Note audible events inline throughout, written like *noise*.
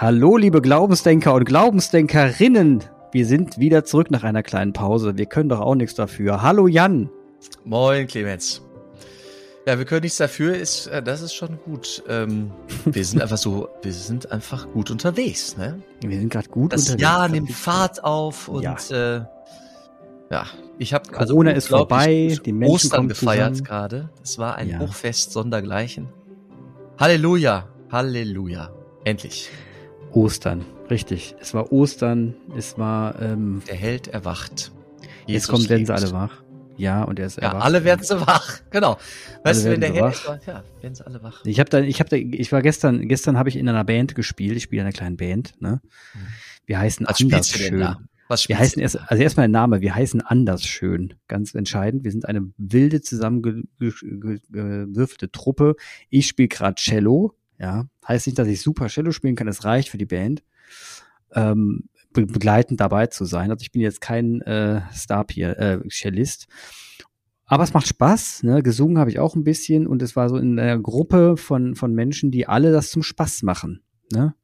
Hallo, liebe Glaubensdenker und Glaubensdenkerinnen. Wir sind wieder zurück nach einer kleinen Pause. Wir können doch auch nichts dafür. Hallo, Jan. Moin, Clemens. Ja, wir können nichts dafür, ist, äh, das ist schon gut. Ähm, *laughs* wir sind einfach so, wir sind einfach gut unterwegs, ne? Wir sind gerade gut das unterwegs. Jahr nimmt Fahrt auf und Ja. äh, ja, ich habe Corona ist vorbei, die Menschen Ostern gefeiert gerade. Es war ein Ja. Hochfest sondergleichen. Halleluja, Halleluja, endlich. Ostern, richtig. Es war Ostern, es war, ähm, Der Held erwacht. jetzt Jesus kommen, werden sie alle wach. Ja, und er ist Ja, erwacht. alle werden sie wach. Genau. Weißt du, wenn der Held ist, ja, werden sie alle wach. Ich habe da, ich habe da, ich war gestern, gestern habe ich in einer Band gespielt. Ich spiele in einer kleinen Band. Ne? Wir heißen Was anders schön. da? Was Wir heißen erst, also erstmal der Name. Wir heißen anders schön. Ganz entscheidend. Wir sind eine wilde zusammengewürfelte Truppe. Ich spiele gerade Cello. Ja, heißt nicht, dass ich super Cello spielen kann. Es reicht für die Band. Ähm, be begleitend dabei zu sein. Also ich bin jetzt kein äh, Star äh, Cellist. Aber es macht Spaß, ne? Gesungen habe ich auch ein bisschen und es war so in einer Gruppe von, von Menschen, die alle das zum Spaß machen. Ne?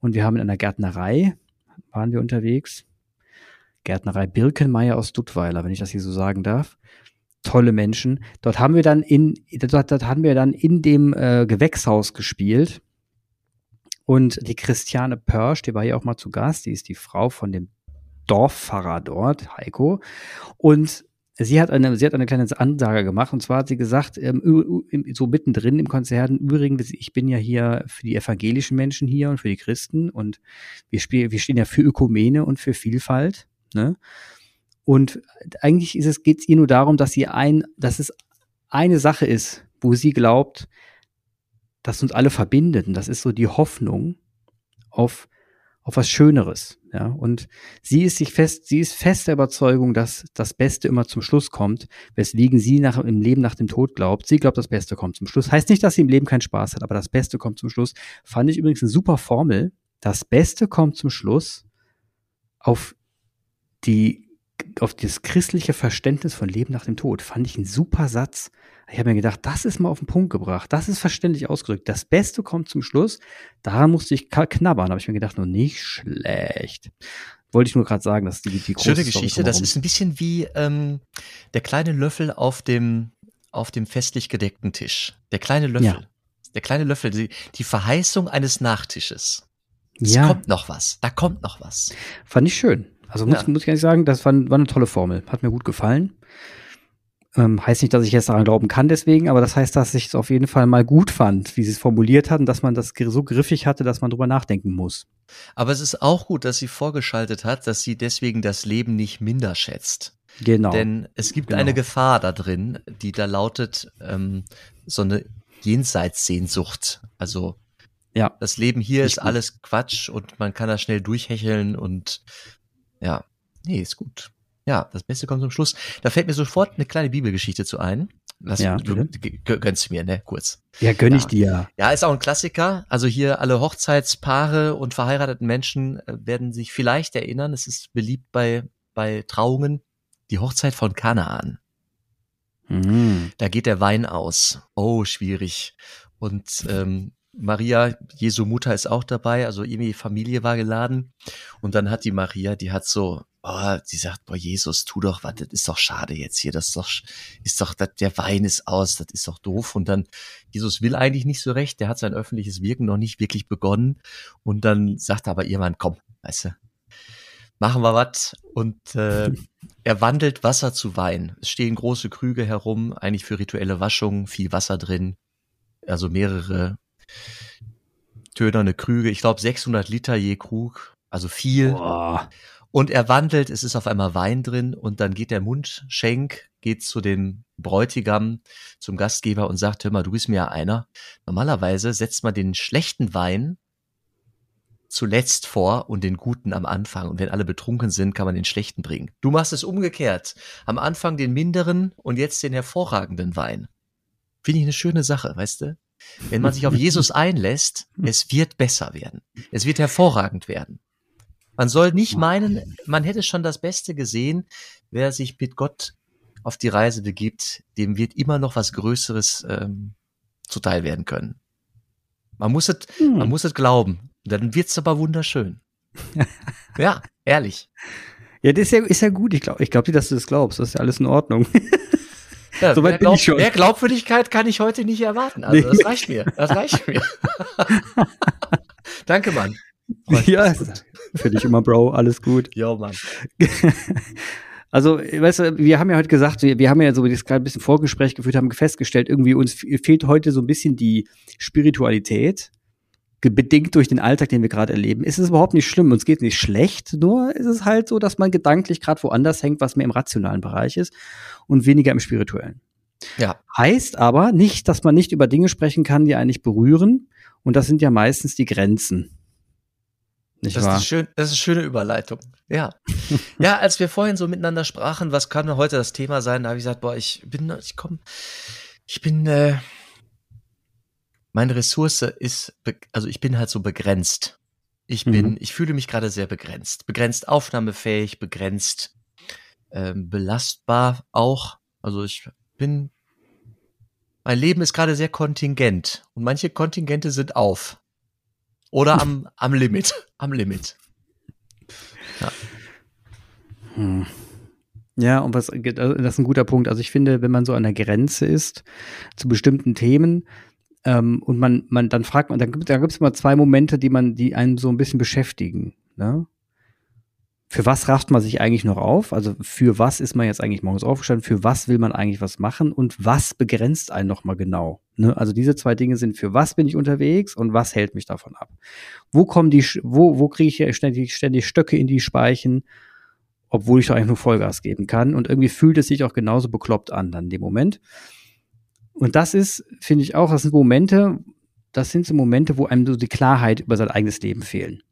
Und wir haben in einer Gärtnerei, waren wir unterwegs. Gärtnerei Birkenmeier aus Duttweiler, wenn ich das hier so sagen darf. Tolle Menschen. Dort haben wir dann in, dort, dort haben wir dann in dem äh, Gewächshaus gespielt. Und die Christiane Pörsch, die war hier auch mal zu Gast, die ist die Frau von dem Dorffahrer dort, Heiko. Und sie hat eine, sie hat eine kleine Ansage gemacht und zwar hat sie gesagt, ähm, so mittendrin im Konzert, übrigens, ich bin ja hier für die evangelischen Menschen hier und für die Christen und wir spielen, wir stehen ja für Ökumene und für Vielfalt, ne? Und eigentlich ist es, geht es ihr nur darum, dass sie ein, dass es eine Sache ist, wo sie glaubt, dass uns alle verbindet. Und das ist so die Hoffnung auf, auf was Schöneres. Ja, und sie ist sich fest, sie ist fest der Überzeugung, dass das Beste immer zum Schluss kommt, weswegen sie nach, im Leben nach dem Tod glaubt. Sie glaubt, das Beste kommt zum Schluss. Heißt nicht, dass sie im Leben keinen Spaß hat, aber das Beste kommt zum Schluss. Fand ich übrigens eine super Formel. Das Beste kommt zum Schluss auf die, auf das christliche Verständnis von Leben nach dem Tod. Fand ich ein super Satz. Ich habe mir gedacht, das ist mal auf den Punkt gebracht. Das ist verständlich ausgedrückt. Das Beste kommt zum Schluss. Daran musste ich knabbern. Habe ich mir gedacht, nur nicht schlecht. Wollte ich nur gerade sagen, dass die, die große Schöne Geschichte. Das ist ein bisschen wie ähm, der kleine Löffel auf dem, auf dem festlich gedeckten Tisch. Der kleine Löffel. Ja. Der kleine Löffel, die, die Verheißung eines Nachtisches. Es ja, kommt noch was. Da kommt noch was. fand ich schön. Also muss, Ja. muss ich ehrlich sagen, das war, war eine tolle Formel. Hat mir gut gefallen. Ähm, heißt nicht, dass ich jetzt daran glauben kann deswegen, aber das heißt, dass ich es auf jeden Fall mal gut fand, wie sie es formuliert hat und dass man das so griffig hatte, dass man drüber nachdenken muss. Aber es ist auch gut, dass sie vorgeschaltet hat, dass sie deswegen das Leben nicht minder schätzt. Genau. Denn es gibt Genau. eine Gefahr da drin, die da lautet, ähm, so eine Jenseitssehnsucht. Also ja. das Leben hier Nicht ist gut. alles Quatsch und man kann da schnell durchhecheln und ja, nee, ist gut. Ja, das Beste kommt zum Schluss. Da fällt mir sofort eine kleine Bibelgeschichte zu ein. Lass, Ja, du, g- gönnst mir, ne, kurz. Ja, gönn ich Ja. dir. Ja, ist auch ein Klassiker. Also hier alle Hochzeitspaare und verheirateten Menschen äh, werden sich vielleicht erinnern. Es ist beliebt bei, bei Trauungen. Die Hochzeit von Kanaan. Mhm. Da geht der Wein aus. Oh, schwierig. Und ähm, Maria, Jesu Mutter, ist auch dabei. Also irgendwie Familie war geladen. Und dann hat die Maria, die hat so, oh, sie sagt, boah, Jesus, tu doch was, das ist doch schade jetzt hier. Das ist doch, ist doch, das, der Wein ist aus, das ist doch doof. Und dann, Jesus will eigentlich nicht so recht. Der hat sein öffentliches Wirken noch nicht wirklich begonnen. Und dann sagt aber ihr Mann, komm, weißt du, machen wir was. Und äh, *laughs* er wandelt Wasser zu Wein. Es stehen große Krüge herum, eigentlich für rituelle Waschungen, viel Wasser drin. Also mehrere tönerne Krüge. Ich glaube 600 Liter je Krug, also viel. Boah. Und er wandelt, es ist auf einmal Wein drin und dann geht der Mundschenk, geht zu dem Bräutigam, zum Gastgeber und sagt, hör mal, du bist mir ja einer. Normalerweise setzt man den schlechten Wein zuletzt vor und den guten am Anfang. Und wenn alle betrunken sind, kann man den schlechten bringen. Du machst es umgekehrt. Am Anfang den minderen und jetzt den hervorragenden Wein. Finde ich eine schöne Sache, weißt du? Wenn man sich auf Jesus *laughs* einlässt, es wird besser werden. Es wird hervorragend werden. Man soll nicht meinen, man hätte schon das Beste gesehen. Wer sich mit Gott auf die Reise begibt, dem wird immer noch was Größeres ähm, zuteil werden können. Man muss es, Hm. man muss es glauben. Dann wird's aber wunderschön. *laughs* ja, ehrlich. Ja, das ist ja, ist ja gut. Ich glaube ich glaub dir, dass du das glaubst. Das ist ja alles in Ordnung. *laughs* Ja, Soweit mehr, Glaub, ich schon. mehr Glaubwürdigkeit kann ich heute nicht erwarten. Also, nee. das reicht mir. Das reicht mir. *laughs* Danke, Mann. ja, für dich immer, Bro. Alles gut. Ja, Mann. *laughs* Also, weißt du, wir haben ja heute gesagt, wir, wir haben ja so das gerade ein bisschen Vorgespräch geführt, haben festgestellt, irgendwie uns fehlt heute so ein bisschen die Spiritualität bedingt durch den Alltag, den wir gerade erleben, ist es überhaupt nicht schlimm. Uns geht nicht schlecht, nur ist es halt so, dass man gedanklich gerade woanders hängt, was mehr im rationalen Bereich ist und weniger im spirituellen. Ja. Heißt aber nicht, dass man nicht über Dinge sprechen kann, die eigentlich berühren. Und das sind ja meistens die Grenzen. Nicht das, wahr? Ist schön, das ist eine schöne Überleitung. Ja. ja, als wir vorhin so miteinander sprachen, was kann heute das Thema sein, da habe ich gesagt, boah, ich bin, ich komme, ich bin, äh, meine Ressource ist, also ich bin halt so begrenzt. Ich bin, mhm. ich fühle mich gerade sehr begrenzt. Begrenzt aufnahmefähig, begrenzt ähm, belastbar auch. Also ich bin, mein Leben ist gerade sehr kontingent und manche Kontingente sind auf. Oder am, *laughs* am Limit. Am Limit. Ja. Hm. Ja, und was, das ist ein guter Punkt. Also ich finde, wenn man so an der Grenze ist zu bestimmten Themen, ähm, und man, man, dann fragt man, dann gibt da gibt's immer zwei Momente, die man, die einen so ein bisschen beschäftigen. Ne? Für was rafft man sich eigentlich noch auf? Also für was ist man jetzt eigentlich morgens aufgestanden? Für was will man eigentlich was machen? Und was begrenzt einen nochmal genau? Ne? Also diese zwei Dinge sind, für was bin ich unterwegs und was hält mich davon ab? Wo kommen die, wo, wo kriege ich ständig, ständig Stöcke in die Speichen? obwohl ich doch eigentlich nur Vollgas geben kann. Und irgendwie fühlt es sich auch genauso bekloppt an dann in dem Moment. Und das ist, finde ich auch, das sind Momente, das sind so Momente, wo einem so die Klarheit über sein eigenes Leben fehlen.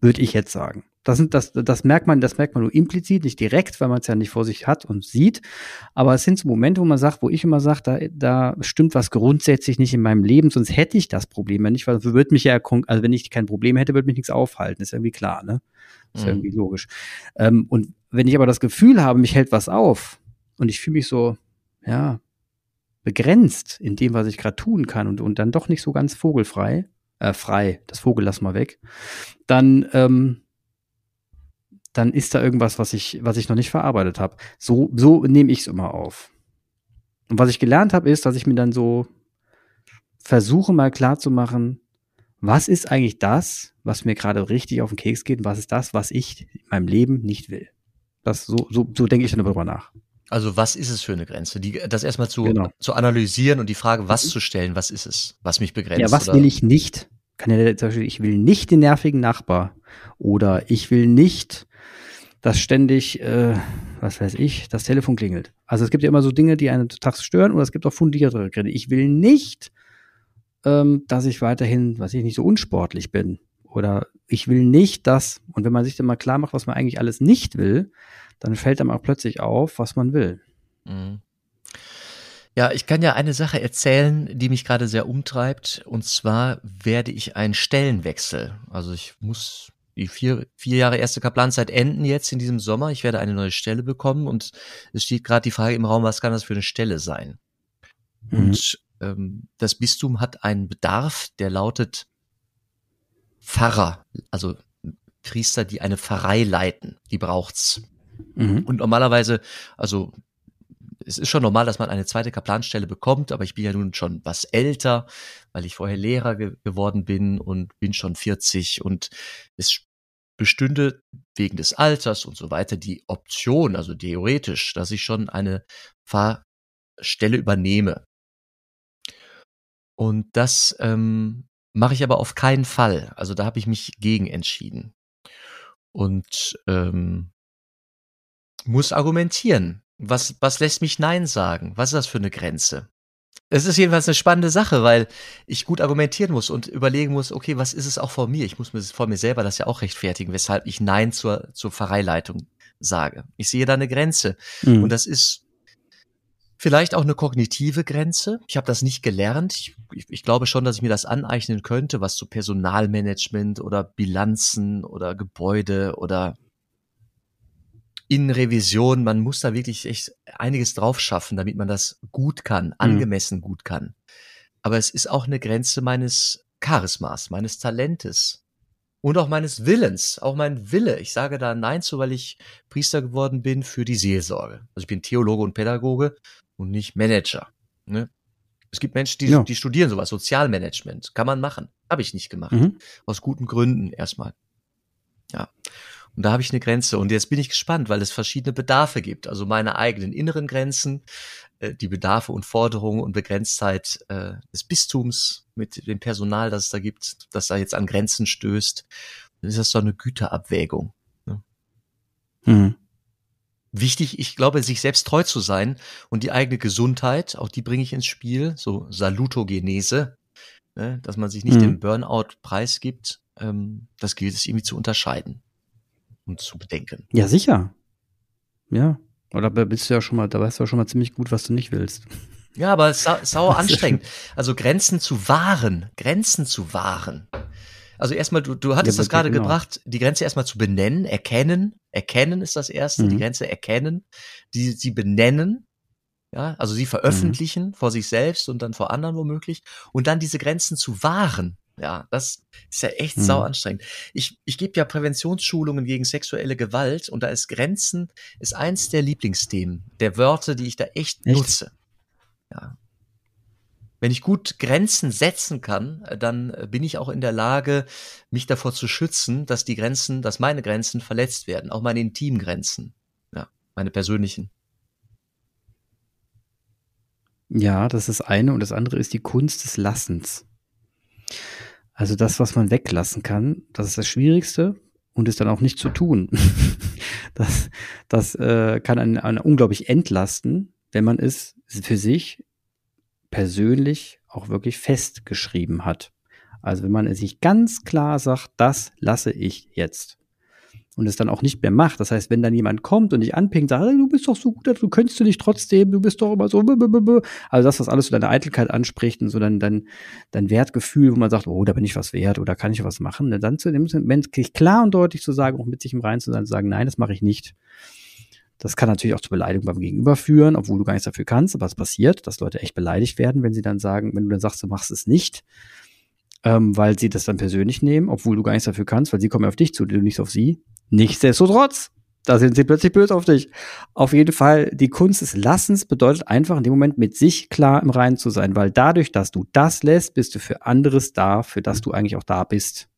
Würde ich jetzt sagen. Das, sind, das, das merkt man, das merkt man nur implizit, nicht direkt, weil man es ja nicht vor sich hat und sieht. Aber es sind so Momente, wo man sagt, wo ich immer sage, da, da stimmt was grundsätzlich nicht in meinem Leben, sonst hätte ich das Problem ja nicht, weil würde mich ja, also wenn ich kein Problem hätte, würde mich nichts aufhalten. Ist irgendwie klar, ne? Ist mhm. irgendwie logisch. Ähm, und wenn ich aber das Gefühl habe, mich hält was auf und ich fühle mich so, ja, begrenzt in dem, was ich gerade tun kann und, und dann doch nicht so ganz vogelfrei, äh, frei, das Vogel lass mal weg, dann, ähm, dann ist da irgendwas, was ich, was ich noch nicht verarbeitet habe. So, so nehme ich es immer auf. Und was ich gelernt habe, ist, dass ich mir dann so versuche mal klar zu machen, was ist eigentlich das, was mir gerade richtig auf den Keks geht, und was ist das, was ich in meinem Leben nicht will. Das so, so, so denke ich dann darüber nach. Also was ist es für eine Grenze? Die, das erstmal zu, genau. zu analysieren und die Frage, was mhm. zu stellen, was ist es, was mich begrenzt? Ja, was oder? will ich nicht? Kann ja zum Beispiel, ich will nicht den nervigen Nachbar oder ich will nicht, dass ständig, äh, was weiß ich, das Telefon klingelt. Also es gibt ja immer so Dinge, die einen total stören oder es gibt auch fundiertere Gründe. Ich will nicht, ähm, dass ich weiterhin, was ich nicht so unsportlich bin oder ich will nicht, dass, und wenn man sich dann mal klar macht, was man eigentlich alles nicht will, dann fällt einem auch plötzlich auf, was man will. Mhm. Ja, ich kann ja eine Sache erzählen, die mich gerade sehr umtreibt. Und zwar werde ich einen Stellenwechsel. Also ich muss die vier, vier Jahre erste Kaplanzeit enden jetzt in diesem Sommer. Ich werde eine neue Stelle bekommen und es steht gerade die Frage im Raum, was kann das für eine Stelle sein? Mhm. Und ähm, das Bistum hat einen Bedarf, der lautet Pfarrer, also Priester, die eine Pfarrei leiten. Die braucht's. Mhm. Und normalerweise, also es ist schon normal, dass man eine zweite Kaplanstelle bekommt, aber ich bin ja nun schon was älter, weil ich vorher Lehrer ge geworden bin und bin schon 40 und es bestünde wegen des Alters und so weiter die Option, also theoretisch, dass ich schon eine Fahrstelle übernehme. Und das ähm, mache ich aber auf keinen Fall. Also da habe ich mich gegen entschieden. Und ähm, muss argumentieren. Was, was lässt mich Nein sagen? Was ist das für eine Grenze? Es ist jedenfalls eine spannende Sache, weil ich gut argumentieren muss und überlegen muss, okay, was ist es auch vor mir? Ich muss mir vor mir selber das ja auch rechtfertigen, weshalb ich Nein zur, zur Pfarreileitung sage. Ich sehe da eine Grenze. Mhm. Und das ist vielleicht auch eine kognitive Grenze. Ich habe das nicht gelernt. Ich, ich, ich, glaube schon, dass ich mir das aneignen könnte, was zu Personalmanagement oder Bilanzen oder Gebäude oder in Revision, man muss da wirklich echt einiges drauf schaffen, damit man das gut kann, mhm. angemessen mhm. gut kann. Aber es ist auch eine Grenze meines Charismas, meines Talentes. und auch meines Willens, auch mein Wille. Ich sage da Nein zu, weil ich Priester geworden bin für die Seelsorge. Also ich bin Theologe und Pädagoge und nicht Manager. Ne? Es gibt Menschen, die, ja. die studieren sowas, Sozialmanagement. Kann man machen. Habe ich nicht gemacht. Mhm. Aus guten Gründen erstmal. Ja. Und da habe ich eine Grenze. Und jetzt bin ich gespannt, weil es verschiedene Bedarfe gibt. Also meine eigenen inneren Grenzen, äh, die Bedarfe und Forderungen und Begrenztheit äh, des Bistums mit dem Personal, das es da gibt, das da jetzt an Grenzen stößt. Dann ist das so eine Güterabwägung. Ne? Mhm. Wichtig, ich glaube, sich selbst treu zu sein und die eigene Gesundheit, auch die bringe ich ins Spiel, so Salutogenese, ne, dass man sich nicht mhm. dem Burnout preisgibt. Ähm, das gilt es irgendwie zu unterscheiden und zu bedenken. Ja, sicher. Ja. Oder bist du ja schon mal, da weißt du ja schon mal ziemlich gut, was du nicht willst. Ja, aber es ist *laughs* sauer anstrengend. Also Grenzen zu wahren, Grenzen zu wahren. Also erstmal, du, du hattest ja, das gerade genau. gebracht, die Grenze erstmal zu benennen, erkennen. Erkennen ist das erste, mhm. die Grenze erkennen, die sie benennen, ja, also sie veröffentlichen mhm. vor sich selbst und dann vor anderen womöglich und dann diese Grenzen zu wahren. Ja, das ist ja echt mhm. sau anstrengend. Ich, ich gebe ja Präventionsschulungen gegen sexuelle Gewalt und da ist Grenzen, ist eins der Lieblingsthemen, der Wörter, die ich da echt, echt? nutze. Ja. Wenn ich gut Grenzen setzen kann, dann bin ich auch in der Lage, mich davor zu schützen, dass die Grenzen, dass meine Grenzen verletzt werden, auch meine intimen Grenzen, ja, meine persönlichen. Ja, das ist eine und das andere ist die Kunst des Lassens. Also das, was man weglassen kann, das ist das Schwierigste und ist dann auch nicht zu tun. *laughs* das das äh, kann einen, einen unglaublich entlasten, wenn man es für sich persönlich auch wirklich festgeschrieben hat. Also wenn man sich ganz klar sagt, das lasse ich jetzt und es dann auch nicht mehr macht. Das heißt, wenn dann jemand kommt und dich anpinkt, sagt, du bist doch so gut, du könntest du nicht trotzdem, du bist doch immer so, also das, was alles so deine Eitelkeit anspricht und so dann dein, dein Wertgefühl, wo man sagt, oh, da bin ich was wert oder kann ich was machen, dann zu dem Moment klar und deutlich zu sagen, auch mit sich im Reinen zu sein, zu sagen, nein, das mache ich nicht. Das kann natürlich auch zu Beleidigung beim Gegenüber führen, obwohl du gar nichts dafür kannst, aber es passiert, dass Leute echt beleidigt werden, wenn sie dann sagen, wenn du dann sagst, du machst es nicht, ähm, weil sie das dann persönlich nehmen, obwohl du gar nichts dafür kannst, weil sie kommen auf dich zu, du nicht auf sie. Nichtsdestotrotz, da sind sie plötzlich böse auf dich. Auf jeden Fall, die Kunst des Lassens bedeutet einfach in dem Moment mit sich klar im Reinen zu sein, weil dadurch, dass du das lässt, bist du für anderes da, für das du eigentlich auch da bist.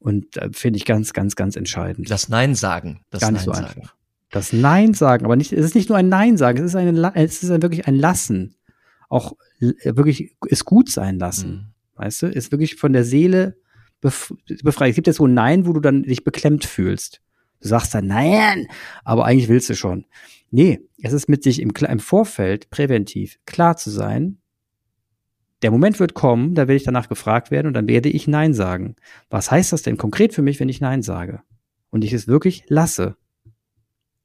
Und äh, finde ich ganz, ganz, ganz entscheidend. Das Nein sagen. Das Gar nicht Nein so sagen. einfach. Das Nein sagen, aber nicht, es ist nicht nur ein Nein sagen, es ist, eine, es ist wirklich ein Lassen. Auch äh, wirklich es gut sein lassen. Mhm. Weißt du, ist wirklich von der Seele befreit. Es gibt ja so ein Nein, wo du dann dich beklemmt fühlst. Du sagst dann Nein, aber eigentlich willst du schon. Nee, es ist mit sich im, im Vorfeld präventiv klar zu sein, der Moment wird kommen, da werde ich danach gefragt werden und dann werde ich Nein sagen. Was heißt das denn konkret für mich, wenn ich Nein sage? Und ich es wirklich lasse.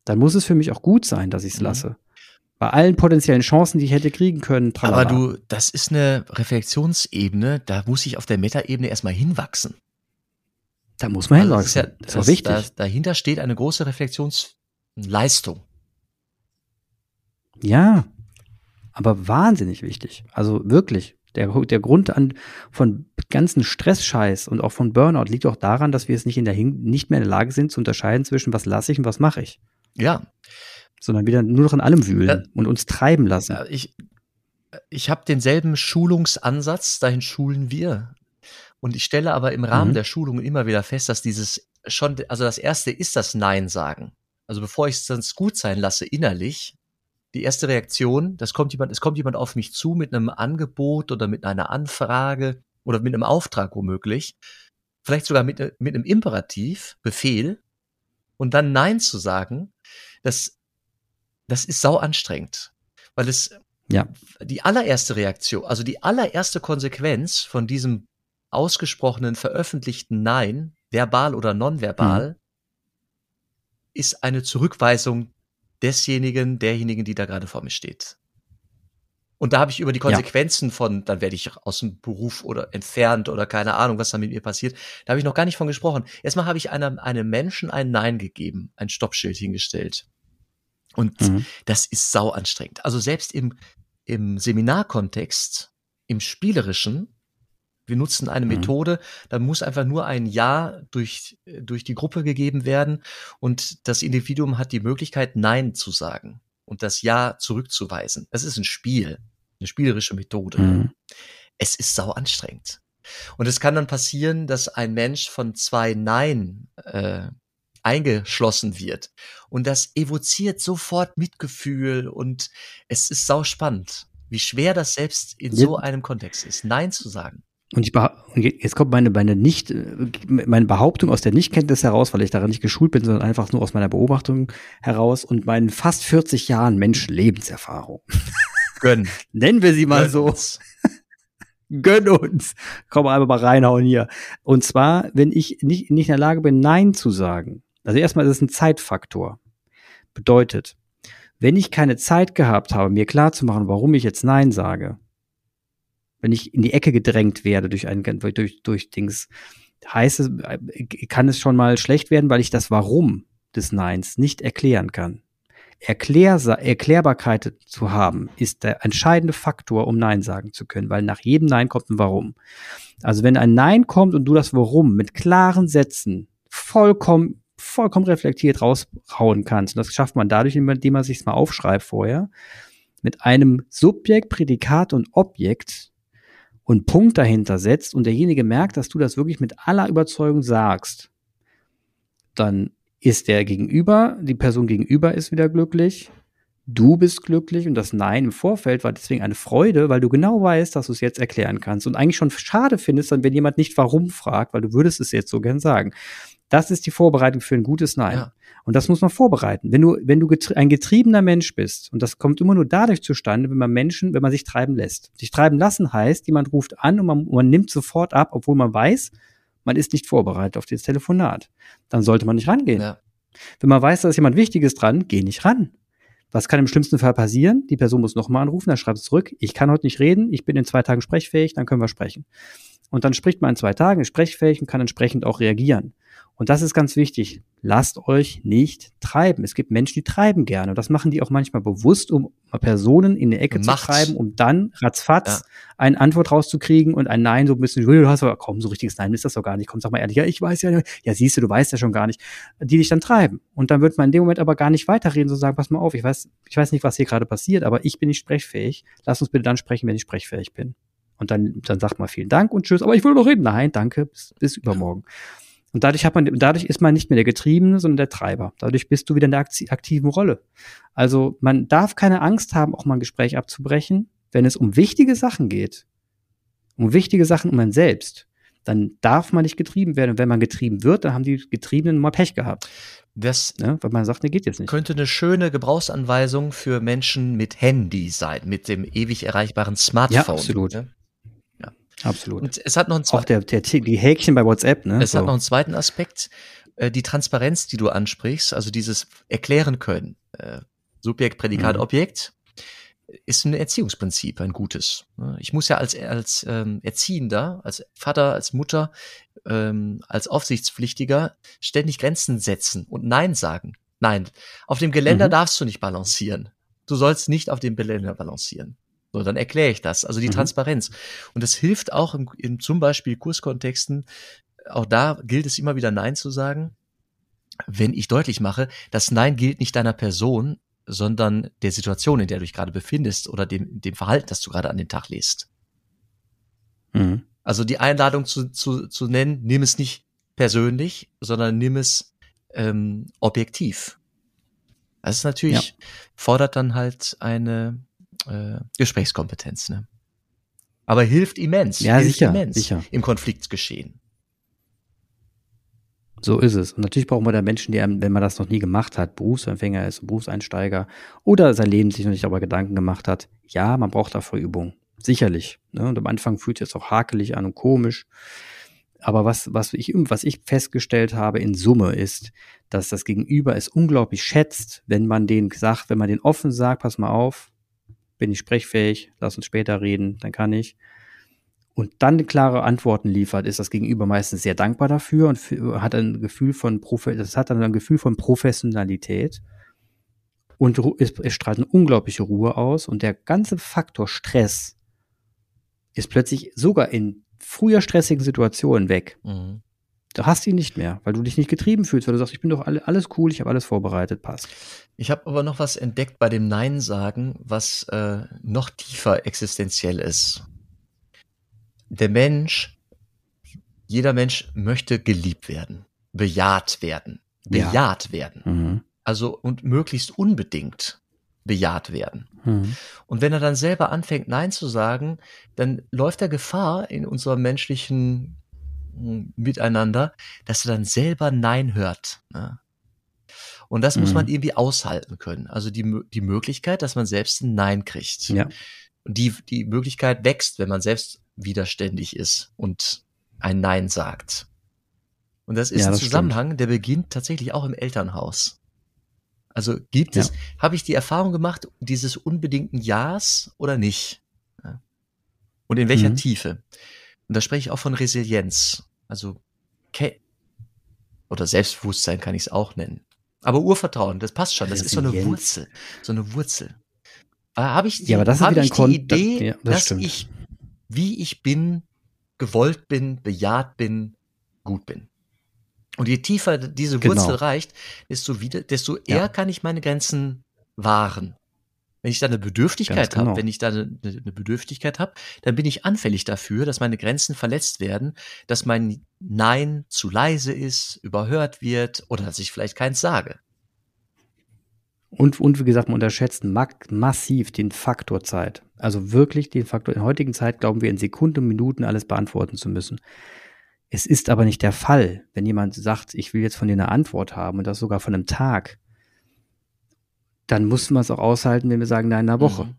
Dann muss es für mich auch gut sein, dass ich es mhm. lasse bei allen potenziellen Chancen, die ich hätte kriegen können. Tralala. Aber du, das ist eine Reflexionsebene, da muss ich auf der Metaebene erstmal hinwachsen. Da muss man also hinwachsen. Das ist, ja, das ist wichtig. Da, dahinter steht eine große Reflexionsleistung. Ja, aber wahnsinnig wichtig. Also wirklich. Der, der Grund an, von ganzen Stressscheiß und auch von Burnout liegt auch daran, dass wir es nicht, in der, nicht mehr in der Lage sind zu unterscheiden zwischen was lasse ich und was mache ich. Ja, sondern wieder nur noch in allem wühlen ja, und uns treiben lassen. Ja, ich ich habe denselben Schulungsansatz, dahin schulen wir. Und ich stelle aber im Rahmen mhm. der Schulungen immer wieder fest, dass dieses schon, also das erste ist das Nein sagen. Also bevor ich es sonst gut sein lasse innerlich, die erste Reaktion, das kommt jemand, es kommt jemand auf mich zu mit einem Angebot oder mit einer Anfrage oder mit einem Auftrag womöglich, vielleicht sogar mit, mit einem Imperativ, Befehl, und dann Nein zu sagen, das das ist sau anstrengend, weil es ja. die allererste Reaktion, also die allererste Konsequenz von diesem ausgesprochenen, veröffentlichten Nein, verbal oder nonverbal, mhm. ist eine Zurückweisung desjenigen, derjenigen, die da gerade vor mir steht. Und da habe ich über die Konsequenzen ja. von, dann werde ich aus dem Beruf oder entfernt oder keine Ahnung, was da mit mir passiert, da habe ich noch gar nicht von gesprochen. Erstmal habe ich einem, einem Menschen ein Nein gegeben, ein Stoppschild hingestellt. Und mhm. das ist sau anstrengend. Also selbst im, im Seminarkontext, im Spielerischen, Wir nutzen eine Mhm. Methode, da muss einfach nur ein Ja durch, durch die Gruppe gegeben werden und das Individuum hat die Möglichkeit, Nein zu sagen und das Ja zurückzuweisen. Es ist ein Spiel, eine spielerische Methode. Mhm. Es ist sau anstrengend. Und es kann dann passieren, dass ein Mensch von zwei Nein äh, eingeschlossen wird. Und das evoziert sofort Mitgefühl und es ist sau spannend, wie schwer das selbst in Ja. so einem Kontext ist, Nein zu sagen. Und ich und je- jetzt kommt meine, meine nicht, äh, meine Behauptung aus der Nichtkenntnis heraus, weil ich daran nicht geschult bin, sondern einfach nur aus meiner Beobachtung heraus und meinen fast 40 Jahren Menschenlebenserfahrung. *laughs* Gönn. Nennen wir sie mal Gönn so. *laughs* Gönn uns. Komm einfach mal reinhauen hier. Und zwar, wenn ich nicht, nicht in der Lage bin, Nein zu sagen. Also erstmal ist es ein Zeitfaktor. Bedeutet, wenn ich keine Zeit gehabt habe, mir klar zu machen, warum ich jetzt Nein sage, wenn ich in die Ecke gedrängt werde durch ein, durch, durch Dings, heißt es, äh, kann es schon mal schlecht werden, weil ich das Warum des Neins nicht erklären kann. Erklär, Erklärbarkeit zu haben, ist der entscheidende Faktor, um Nein sagen zu können, weil nach jedem Nein kommt ein Warum. Also wenn ein Nein kommt und du das Warum mit klaren Sätzen vollkommen, vollkommen reflektiert raushauen kannst, und das schafft man dadurch, indem man sich mal aufschreibt vorher, mit einem Subjekt, Prädikat und Objekt und Punkt dahinter setzt und derjenige merkt, dass du das wirklich mit aller Überzeugung sagst, dann ist der Gegenüber, die Person gegenüber ist wieder glücklich, du bist glücklich und das Nein im Vorfeld war deswegen eine Freude, weil du genau weißt, dass du es jetzt erklären kannst und eigentlich schon schade findest, wenn jemand nicht warum fragt, weil du würdest es jetzt so gern sagen. Das ist die Vorbereitung für ein gutes Nein. Ja. Und das muss man vorbereiten. Wenn du, wenn du getrie ein getriebener Mensch bist, und das kommt immer nur dadurch zustande, wenn man Menschen, wenn man sich treiben lässt. Sich treiben lassen heißt, jemand ruft an und man, man nimmt sofort ab, obwohl man weiß, man ist nicht vorbereitet auf das Telefonat. Dann sollte man nicht rangehen. Ja. Wenn man weiß, da ist jemand Wichtiges dran, geh nicht ran. Was kann im schlimmsten Fall passieren? Die Person muss nochmal anrufen, dann schreibt es zurück, ich kann heute nicht reden, ich bin in zwei Tagen sprechfähig, dann können wir sprechen. Und dann spricht man in zwei Tagen, ist sprechfähig und kann entsprechend auch reagieren. Und das ist ganz wichtig. Lasst euch nicht treiben. Es gibt Menschen, die treiben gerne. Und das machen die auch manchmal bewusst, um Personen in die Ecke Macht. zu treiben, um dann ratzfatz Ja. eine Antwort rauszukriegen und ein Nein so ein bisschen, du hast aber kaum so richtiges Nein ist das doch gar nicht. Komm, sag mal ehrlich, ja, ich weiß ja, ja, siehst du, du weißt ja schon gar nicht, die dich dann treiben. Und dann wird man in dem Moment aber gar nicht weiterreden, so sagen, pass mal auf, ich weiß, ich weiß nicht, was hier gerade passiert, aber ich bin nicht sprechfähig. Lass uns bitte dann sprechen, wenn ich sprechfähig bin. Und dann, dann sagt man vielen Dank und tschüss, aber ich will noch reden. Nein, danke, bis, bis übermorgen. Und dadurch hat man, dadurch ist man nicht mehr der Getriebene, sondern der Treiber. Dadurch bist du wieder in der akti- aktiven Rolle. Also man darf keine Angst haben, auch mal ein Gespräch abzubrechen, wenn es um wichtige Sachen geht. Um wichtige Sachen um man selbst. Dann darf man nicht getrieben werden. Und wenn man getrieben wird, dann haben die Getriebenen mal Pech gehabt. Das Ne? Weil man sagt, ne, geht jetzt nicht. könnte eine schöne Gebrauchsanweisung für Menschen mit Handy sein, mit dem ewig erreichbaren Smartphone. absolut. Ne? Absolut. Und es hat noch einen auch zweiten, der, der, die Häkchen bei WhatsApp, ne? es So. hat noch einen zweiten Aspekt, äh, die Transparenz, die du ansprichst, also dieses Erklären können. Äh, Subjekt, Prädikat, Mhm. Objekt ist ein Erziehungsprinzip, ein gutes. ne? Ich muss ja als, als ähm, Erziehender, als Vater, als Mutter, ähm, als Aufsichtspflichtiger ständig Grenzen setzen und Nein sagen. Nein, auf dem Geländer Mhm. darfst du nicht balancieren. Du sollst nicht auf dem Geländer balancieren. So, dann erkläre ich das. Also die Mhm. Transparenz. Und das hilft auch im, in zum Beispiel Kurskontexten. Auch da gilt es immer wieder Nein zu sagen. Wenn ich deutlich mache, das Nein gilt nicht deiner Person, sondern der Situation, in der du dich gerade befindest oder dem, dem Verhalten, das du gerade an den Tag legst. Mhm. Also die Einladung zu, zu, zu nennen, nimm es nicht persönlich, sondern nimm es ähm, objektiv. Das ist natürlich, fordert dann halt eine äh, Gesprächskompetenz, ne? Aber hilft immens, Ja, hilft sicher, immens sicher. im Konfliktgeschehen. So ist es. Und natürlich brauchen wir da Menschen, die einem, wenn man das noch nie gemacht hat, Berufsanfänger ist, Berufseinsteiger oder sein Leben sich noch nicht darüber Gedanken gemacht hat. Ja, man braucht dafür Übung. Sicherlich. Ne? Und am Anfang fühlt es auch hakelig an und komisch. Aber was, was ich, was ich festgestellt habe in Summe ist, dass das Gegenüber es unglaublich schätzt, wenn man den sagt, wenn man den offen sagt, pass mal auf, bin ich sprechfähig, lass uns später reden, dann kann ich und dann klare Antworten liefert, ist das Gegenüber meistens sehr dankbar dafür und hat ein Gefühl von das hat dann ein Gefühl von Professionalität und es, es strahlt eine unglaubliche Ruhe aus und der ganze Faktor Stress ist plötzlich sogar in früher stressigen Situationen weg. Mhm. Du hast ihn nicht mehr, weil du dich nicht getrieben fühlst, weil du sagst, ich bin doch alle, alles cool, ich habe alles vorbereitet, passt. Ich habe aber noch was entdeckt bei dem Nein sagen, was äh, noch tiefer existenziell ist. Der Mensch, jeder Mensch möchte geliebt werden, bejaht werden, bejaht ja. werden. Mhm. Also und möglichst unbedingt bejaht werden. Mhm. Und wenn er dann selber anfängt, Nein zu sagen, dann läuft er Gefahr in unserer menschlichen miteinander, dass er dann selber Nein hört. Ne? Und das mhm. muss man irgendwie aushalten können. Also die, die Möglichkeit, dass man selbst ein Nein kriegt. Ja. Die, die Möglichkeit wächst, wenn man selbst widerständig ist und ein Nein sagt. Und das ist ja, das ein Zusammenhang, stimmt. der beginnt tatsächlich auch im Elternhaus. Also gibt ja. es, habe ich die Erfahrung gemacht, dieses unbedingten Ja's oder nicht? Und in welcher mhm. Tiefe? Und da spreche ich auch von Resilienz. Also Ke oder Selbstbewusstsein kann ich es auch nennen. Aber Urvertrauen, das passt schon. Das ist so eine Wurzel. So eine Wurzel. Äh, habe ich die, ja, aber das ist wieder ein die Idee, ja, das dass stimmt. ich, wie ich bin, gewollt bin, bejaht bin, gut bin. Und je tiefer diese Wurzel genau. reicht, desto wieder, desto eher ja. kann ich meine Grenzen wahren. Wenn ich da eine Bedürftigkeit genau. habe, wenn ich da eine, eine Bedürftigkeit habe, dann bin ich anfällig dafür, dass meine Grenzen verletzt werden, dass mein Nein zu leise ist, überhört wird oder dass ich vielleicht keins sage. Und, und wie gesagt, man unterschätzt massiv den Faktor Zeit. Also wirklich den Faktor. In heutigen Zeit glauben wir in Sekunden und Minuten alles beantworten zu müssen. Es ist aber nicht der Fall, wenn jemand sagt, ich will jetzt von dir eine Antwort haben und das sogar von einem Tag dann muss man es auch aushalten, wenn wir sagen, nein, in einer Woche. Mhm.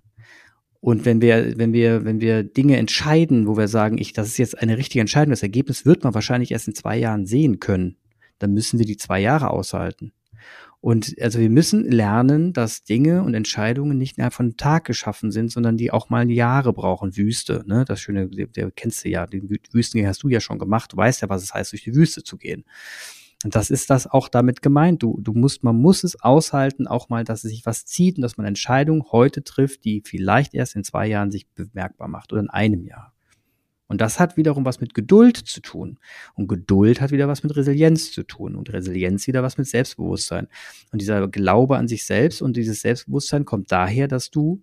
Und wenn wir, wenn wir, wenn wir Dinge entscheiden, wo wir sagen, ich, das ist jetzt eine richtige Entscheidung, das Ergebnis wird man wahrscheinlich erst in zwei Jahren sehen können, dann müssen wir die zwei Jahre aushalten. Und also wir müssen lernen, dass Dinge und Entscheidungen nicht mehr von Tag geschaffen sind, sondern die auch mal Jahre brauchen. Wüste, ne? Das schöne, der, der kennst du ja, den Wüsten hast du ja schon gemacht. Du weißt ja, was es heißt, durch die Wüste zu gehen. Und das ist das auch damit gemeint. Du, du musst, man muss es aushalten, auch mal, dass es sich was zieht und dass man Entscheidungen heute trifft, die vielleicht erst in zwei Jahren sich bemerkbar macht oder in einem Jahr. Und das hat wiederum was mit Geduld zu tun. Und Geduld hat wieder was mit Resilienz zu tun. Und Resilienz wieder was mit Selbstbewusstsein. Und dieser Glaube an sich selbst und dieses Selbstbewusstsein kommt daher, dass du,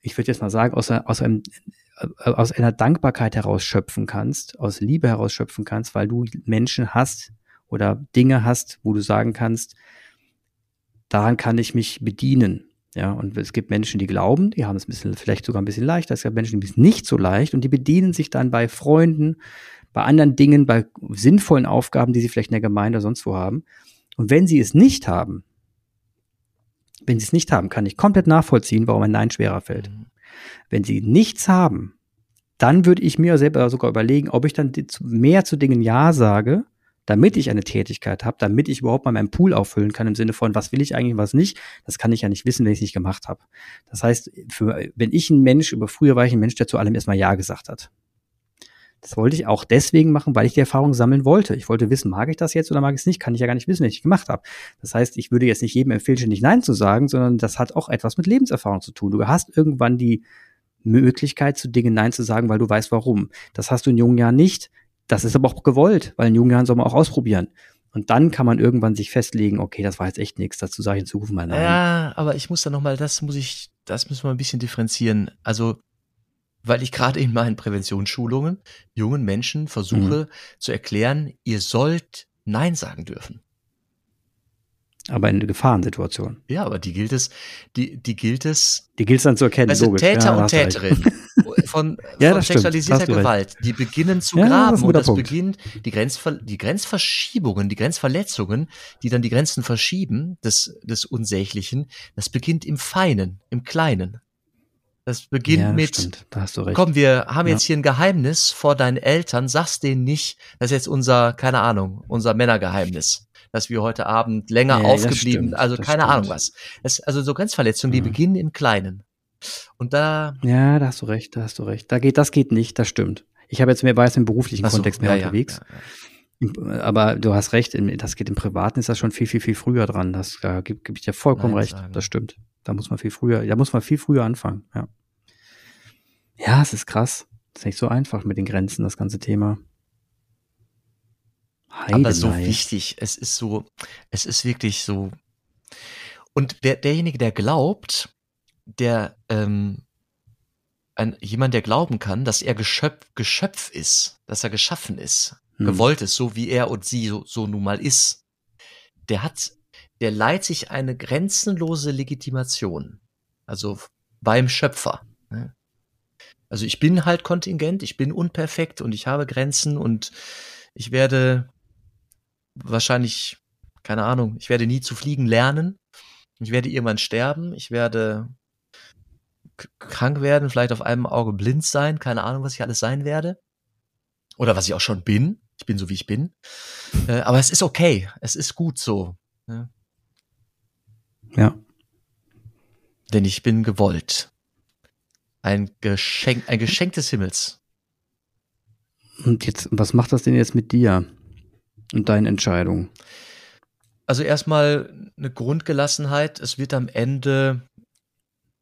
ich würde jetzt mal sagen, aus, aus, einem, aus einer Dankbarkeit heraus schöpfen kannst, aus Liebe heraus schöpfen kannst, weil du Menschen hast, oder Dinge hast, wo du sagen kannst, daran kann ich mich bedienen. Ja, und es gibt Menschen, die glauben, die haben es ein bisschen, vielleicht sogar ein bisschen leichter. Es gibt Menschen, die es nicht so leicht und die bedienen sich dann bei Freunden, bei anderen Dingen, bei sinnvollen Aufgaben, die sie vielleicht in der Gemeinde oder sonst wo haben. Und wenn sie es nicht haben, wenn sie es nicht haben, kann ich komplett nachvollziehen, warum ein Nein schwerer fällt. Mhm. Wenn sie nichts haben, dann würde ich mir selber sogar überlegen, ob ich dann mehr zu Dingen Ja sage, damit ich eine Tätigkeit habe, damit ich überhaupt mal meinen Pool auffüllen kann im Sinne von, was will ich eigentlich, was nicht, das kann ich ja nicht wissen, wenn ich es nicht gemacht habe. Das heißt, für, wenn ich ein Mensch, über früher war ich ein Mensch, der zu allem erstmal Ja gesagt hat. Das wollte ich auch deswegen machen, weil ich die Erfahrung sammeln wollte. Ich wollte wissen, mag ich das jetzt oder mag ich es nicht? Kann ich ja gar nicht wissen, wenn ich es gemacht habe. Das heißt, ich würde jetzt nicht jedem empfehlen, ständig Nein zu sagen, sondern das hat auch etwas mit Lebenserfahrung zu tun. Du hast irgendwann die Möglichkeit, zu Dingen Nein zu sagen, weil du weißt, warum. Das hast du in jungen Jahren nicht. Das ist aber auch gewollt, weil in jungen Jahren soll man auch ausprobieren. Und dann kann man irgendwann sich festlegen, okay, das war jetzt echt nichts, dazu sage ich in Zukunft mal nein. Ja, aber ich muss da nochmal, das muss ich, das müssen wir ein bisschen differenzieren. Also, weil ich gerade in meinen Präventionsschulungen jungen Menschen versuche mhm. zu erklären, ihr sollt Nein sagen dürfen. Aber in Gefahrensituation. Ja, aber die gilt es, die, die gilt es. Die gilt es dann zu erkennen. Also logisch. Täter ja, und Täterin *laughs* von, *laughs* ja, von sexualisierter Gewalt, die beginnen zu ja, graben das und das Punkt. beginnt die, Grenzver die Grenzverschiebungen, die Grenzverletzungen, die dann die Grenzen verschieben des, des Unsächlichen, das beginnt im Feinen, im Kleinen. Das beginnt ja, mit, Da hast du recht. komm, wir haben jetzt hier ein Geheimnis vor deinen Eltern, sag's denen nicht, das ist jetzt unser, keine Ahnung, unser Männergeheimnis dass wir heute Abend länger ja, aufgeblieben, also keine stimmt. Ahnung was. Das, also so Grenzverletzungen, die mhm. beginnen im Kleinen. Und da. Ja, da hast du recht, da hast du recht. Da geht, das geht nicht, das stimmt. Ich habe jetzt mehr weiß im beruflichen so, Kontext mehr ja, unterwegs. Ja, ja, Aber du hast recht, das geht im Privaten ist das schon viel, viel, viel früher dran. Das da gebe geb ich dir vollkommen Nein, recht. Sagen. Das stimmt. Da muss man viel früher, da muss man viel früher anfangen, ja. Ja, es ist krass. Das ist nicht so einfach mit den Grenzen, das ganze Thema. Heidenei. Aber so wichtig. Es ist so, es ist wirklich so. Und der, derjenige, der glaubt, der, ähm, ein, jemand, der glauben kann, dass er Geschöpf, Geschöpf ist, dass er geschaffen ist, hm. gewollt ist, so wie er und sie so, so nun mal ist, der hat, der leiht sich eine grenzenlose Legitimation. Also beim Schöpfer. Ne? Also ich bin halt kontingent, ich bin unperfekt und ich habe Grenzen und ich werde wahrscheinlich, keine Ahnung, ich werde nie zu fliegen lernen. Ich werde irgendwann sterben. Ich werde krank werden, vielleicht auf einem Auge blind sein, keine Ahnung, was ich alles sein werde. Oder was ich auch schon bin. Ich bin so, wie ich bin. Äh, aber es ist okay. Es ist gut so. Ja. ja. Denn ich bin gewollt. Ein Geschenk, ein Geschenk des Himmels. Und jetzt, was macht das denn jetzt mit dir und deinen Entscheidungen? Also erstmal eine Grundgelassenheit. Es wird am Ende,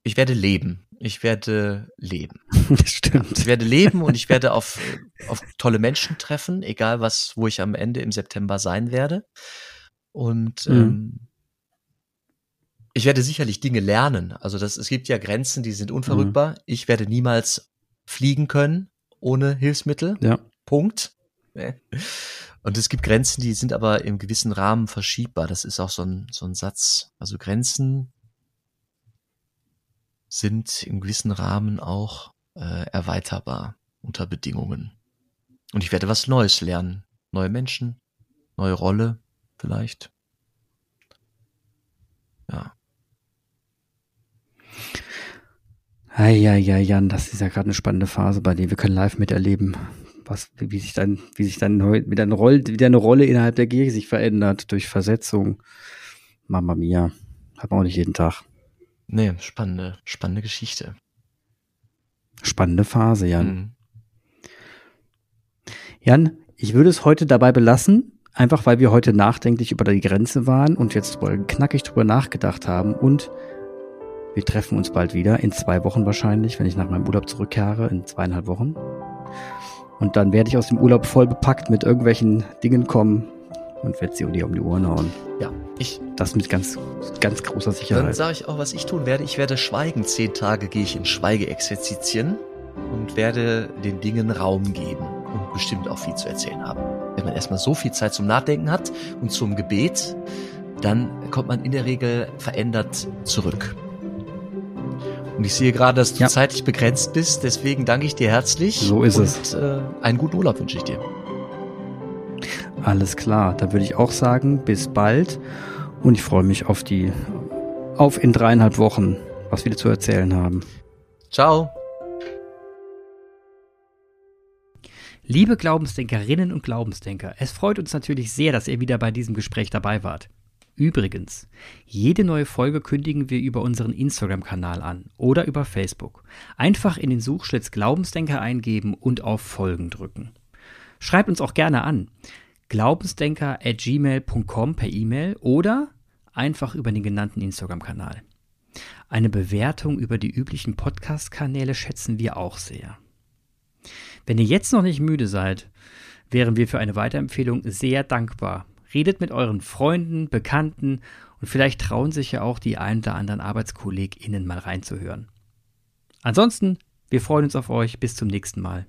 ich werde leben. Ich werde leben. *laughs* Stimmt. Ich werde leben und ich werde auf, auf tolle Menschen treffen, egal was, wo ich am Ende im September sein werde. Und mhm. ähm, ich werde sicherlich Dinge lernen. Also das, es gibt ja Grenzen, die sind unverrückbar. Mhm. Ich werde niemals fliegen können ohne Hilfsmittel. Ja. Punkt. Und es gibt Grenzen, die sind aber im gewissen Rahmen verschiebbar. Das ist auch so ein, so ein Satz. Also Grenzen sind im gewissen Rahmen auch äh, erweiterbar unter Bedingungen. Und ich werde was Neues lernen. Neue Menschen, neue Rolle vielleicht. Ja. Ja, ja, ja, Jan, das ist ja gerade eine spannende Phase bei dir. Wir können live miterleben, was, wie sich dann, wie sich dann wie deine Rolle, wie deine Rolle innerhalb der Kirche sich verändert durch Versetzung. Mama mia. Hat man auch nicht jeden Tag. Nee, spannende, spannende Geschichte. Spannende Phase, Jan. Mhm. Jan, ich würde es heute dabei belassen, einfach weil wir heute nachdenklich über die Grenze waren und jetzt knackig drüber nachgedacht haben und wir treffen uns bald wieder, in zwei Wochen wahrscheinlich, wenn ich nach meinem Urlaub zurückkehre, in zweieinhalb Wochen. Und dann werde ich aus dem Urlaub voll bepackt mit irgendwelchen Dingen kommen, und werde sie um die, um die Ohren hauen. Ja, ich. Das mit ganz, ganz großer Sicherheit. Dann sage ich auch, was ich tun werde. Ich werde schweigen. Zehn Tage gehe ich in Schweigeexerzitien und werde den Dingen Raum geben und bestimmt auch viel zu erzählen haben. Wenn man erstmal so viel Zeit zum Nachdenken hat und zum Gebet, dann kommt man in der Regel verändert zurück. Und ich sehe gerade, dass du ja. zeitlich begrenzt bist, deswegen danke ich dir herzlich. So ist und, es. Äh, einen guten Urlaub wünsche ich dir. Alles klar, da würde ich auch sagen, bis bald. Und ich freue mich auf die, auf in dreieinhalb Wochen, was wir zu erzählen haben. Ciao. Liebe Glaubensdenkerinnen und Glaubensdenker, es freut uns natürlich sehr, dass ihr wieder bei diesem Gespräch dabei wart. Übrigens, jede neue Folge kündigen wir über unseren Instagram-Kanal an oder über Facebook. Einfach in den Suchschlitz Glaubensdenker eingeben und auf Folgen drücken. Schreibt uns auch gerne an glaubensdenker at gmail.com per E-Mail oder einfach über den genannten Instagram-Kanal. Eine Bewertung über die üblichen Podcast-Kanäle schätzen wir auch sehr. Wenn ihr jetzt noch nicht müde seid, wären wir für eine Weiterempfehlung sehr dankbar. Redet mit euren Freunden, Bekannten und vielleicht trauen sich ja auch die ein oder anderen ArbeitskollegInnen mal reinzuhören. Ansonsten, wir freuen uns auf euch. Bis zum nächsten Mal.